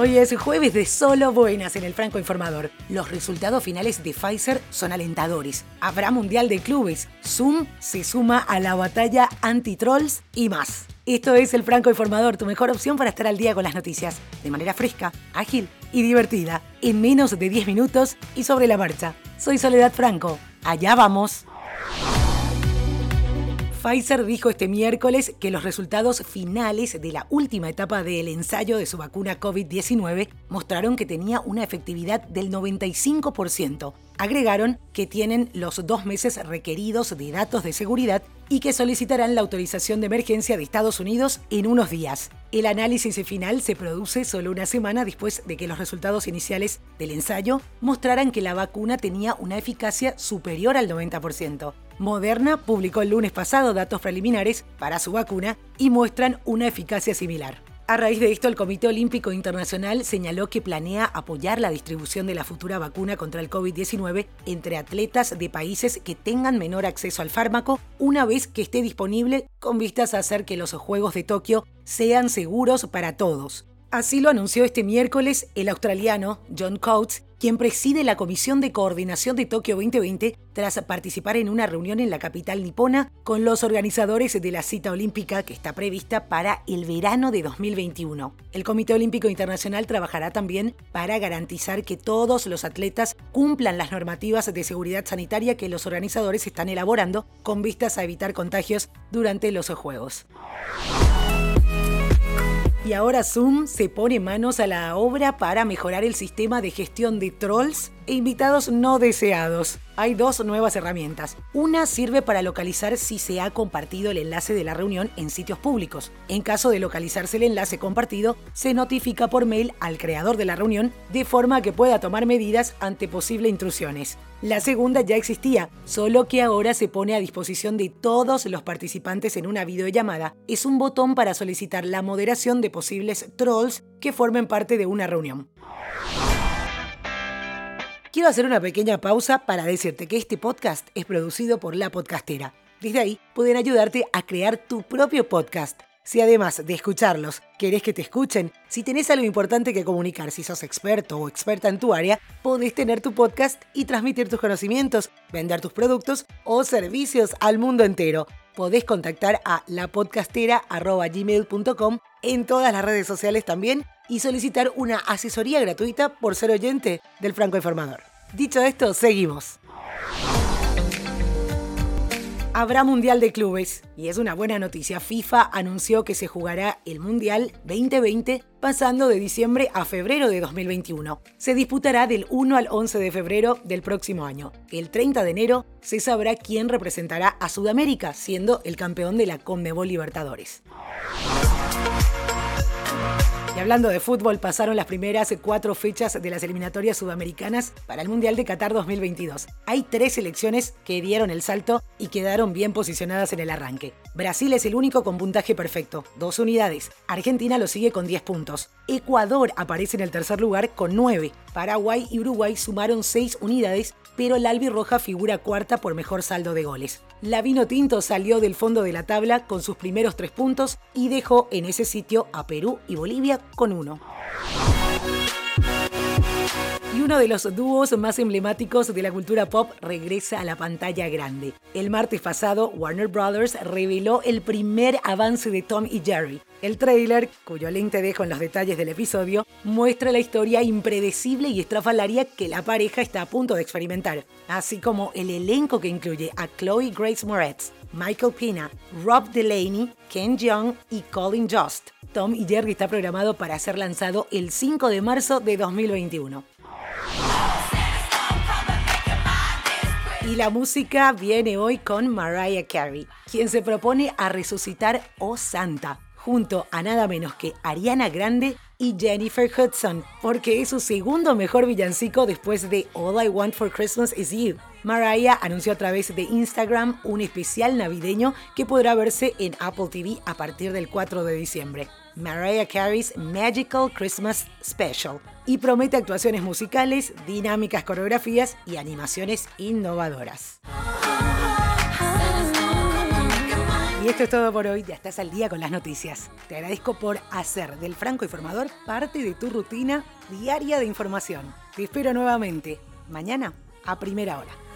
Hoy es jueves de solo buenas en el Franco Informador. Los resultados finales de Pfizer son alentadores. Habrá Mundial de Clubes. Zoom se suma a la batalla anti-trolls y más. Esto es el Franco Informador, tu mejor opción para estar al día con las noticias, de manera fresca, ágil y divertida, en menos de 10 minutos y sobre la marcha. Soy Soledad Franco. Allá vamos. Pfizer dijo este miércoles que los resultados finales de la última etapa del ensayo de su vacuna COVID-19 mostraron que tenía una efectividad del 95%. Agregaron que tienen los dos meses requeridos de datos de seguridad y que solicitarán la autorización de emergencia de Estados Unidos en unos días. El análisis final se produce solo una semana después de que los resultados iniciales del ensayo mostraran que la vacuna tenía una eficacia superior al 90%. Moderna publicó el lunes pasado datos preliminares para su vacuna y muestran una eficacia similar. A raíz de esto, el Comité Olímpico Internacional señaló que planea apoyar la distribución de la futura vacuna contra el COVID-19 entre atletas de países que tengan menor acceso al fármaco una vez que esté disponible con vistas a hacer que los Juegos de Tokio sean seguros para todos. Así lo anunció este miércoles el australiano John Coates, quien preside la Comisión de Coordinación de Tokio 2020 tras participar en una reunión en la capital nipona con los organizadores de la cita olímpica que está prevista para el verano de 2021. El Comité Olímpico Internacional trabajará también para garantizar que todos los atletas cumplan las normativas de seguridad sanitaria que los organizadores están elaborando con vistas a evitar contagios durante los Juegos. Y ahora Zoom se pone manos a la obra para mejorar el sistema de gestión de trolls invitados no deseados. Hay dos nuevas herramientas. Una sirve para localizar si se ha compartido el enlace de la reunión en sitios públicos. En caso de localizarse el enlace compartido, se notifica por mail al creador de la reunión de forma que pueda tomar medidas ante posibles intrusiones. La segunda ya existía, solo que ahora se pone a disposición de todos los participantes en una videollamada. Es un botón para solicitar la moderación de posibles trolls que formen parte de una reunión. Quiero hacer una pequeña pausa para decirte que este podcast es producido por La Podcastera. Desde ahí pueden ayudarte a crear tu propio podcast. Si además de escucharlos querés que te escuchen, si tenés algo importante que comunicar, si sos experto o experta en tu área, podés tener tu podcast y transmitir tus conocimientos, vender tus productos o servicios al mundo entero. Podés contactar a lapodcastera.gmail.com en todas las redes sociales también y solicitar una asesoría gratuita por ser oyente del Franco Informador. Dicho esto, seguimos habrá Mundial de Clubes. Y es una buena noticia. FIFA anunció que se jugará el Mundial 2020 pasando de diciembre a febrero de 2021. Se disputará del 1 al 11 de febrero del próximo año. El 30 de enero se sabrá quién representará a Sudamérica, siendo el campeón de la Conmebol Libertadores. Y hablando de fútbol, pasaron las primeras cuatro fechas de las eliminatorias sudamericanas para el Mundial de Qatar 2022. Hay tres selecciones que dieron el salto y quedaron bien posicionadas en el arranque. Brasil es el único con puntaje perfecto, dos unidades. Argentina lo sigue con 10 puntos. Ecuador aparece en el tercer lugar con 9. Paraguay y Uruguay sumaron 6 unidades, pero la albirroja figura cuarta por mejor saldo de goles. La Vino Tinto salió del fondo de la tabla con sus primeros tres puntos y dejó en ese sitio a Perú y Bolivia con uno uno de los dúos más emblemáticos de la cultura pop regresa a la pantalla grande. El martes pasado, Warner Brothers reveló el primer avance de Tom y Jerry. El trailer, cuyo link te dejo en los detalles del episodio, muestra la historia impredecible y estrafalaria que la pareja está a punto de experimentar, así como el elenco que incluye a Chloe Grace Moretz, Michael Pina, Rob Delaney, Ken Jeong y Colin Jost. Tom y Jerry está programado para ser lanzado el 5 de marzo de 2021. Y la música viene hoy con Mariah Carey, quien se propone a resucitar Oh Santa, junto a nada menos que Ariana Grande y Jennifer Hudson, porque es su segundo mejor villancico después de All I Want for Christmas Is You. Mariah anunció a través de Instagram un especial navideño que podrá verse en Apple TV a partir del 4 de diciembre. Mariah Carey's Magical Christmas Special y promete actuaciones musicales, dinámicas coreografías y animaciones innovadoras. Y esto es todo por hoy, ya estás al día con las noticias. Te agradezco por hacer del Franco Informador parte de tu rutina diaria de información. Te espero nuevamente, mañana a primera hora.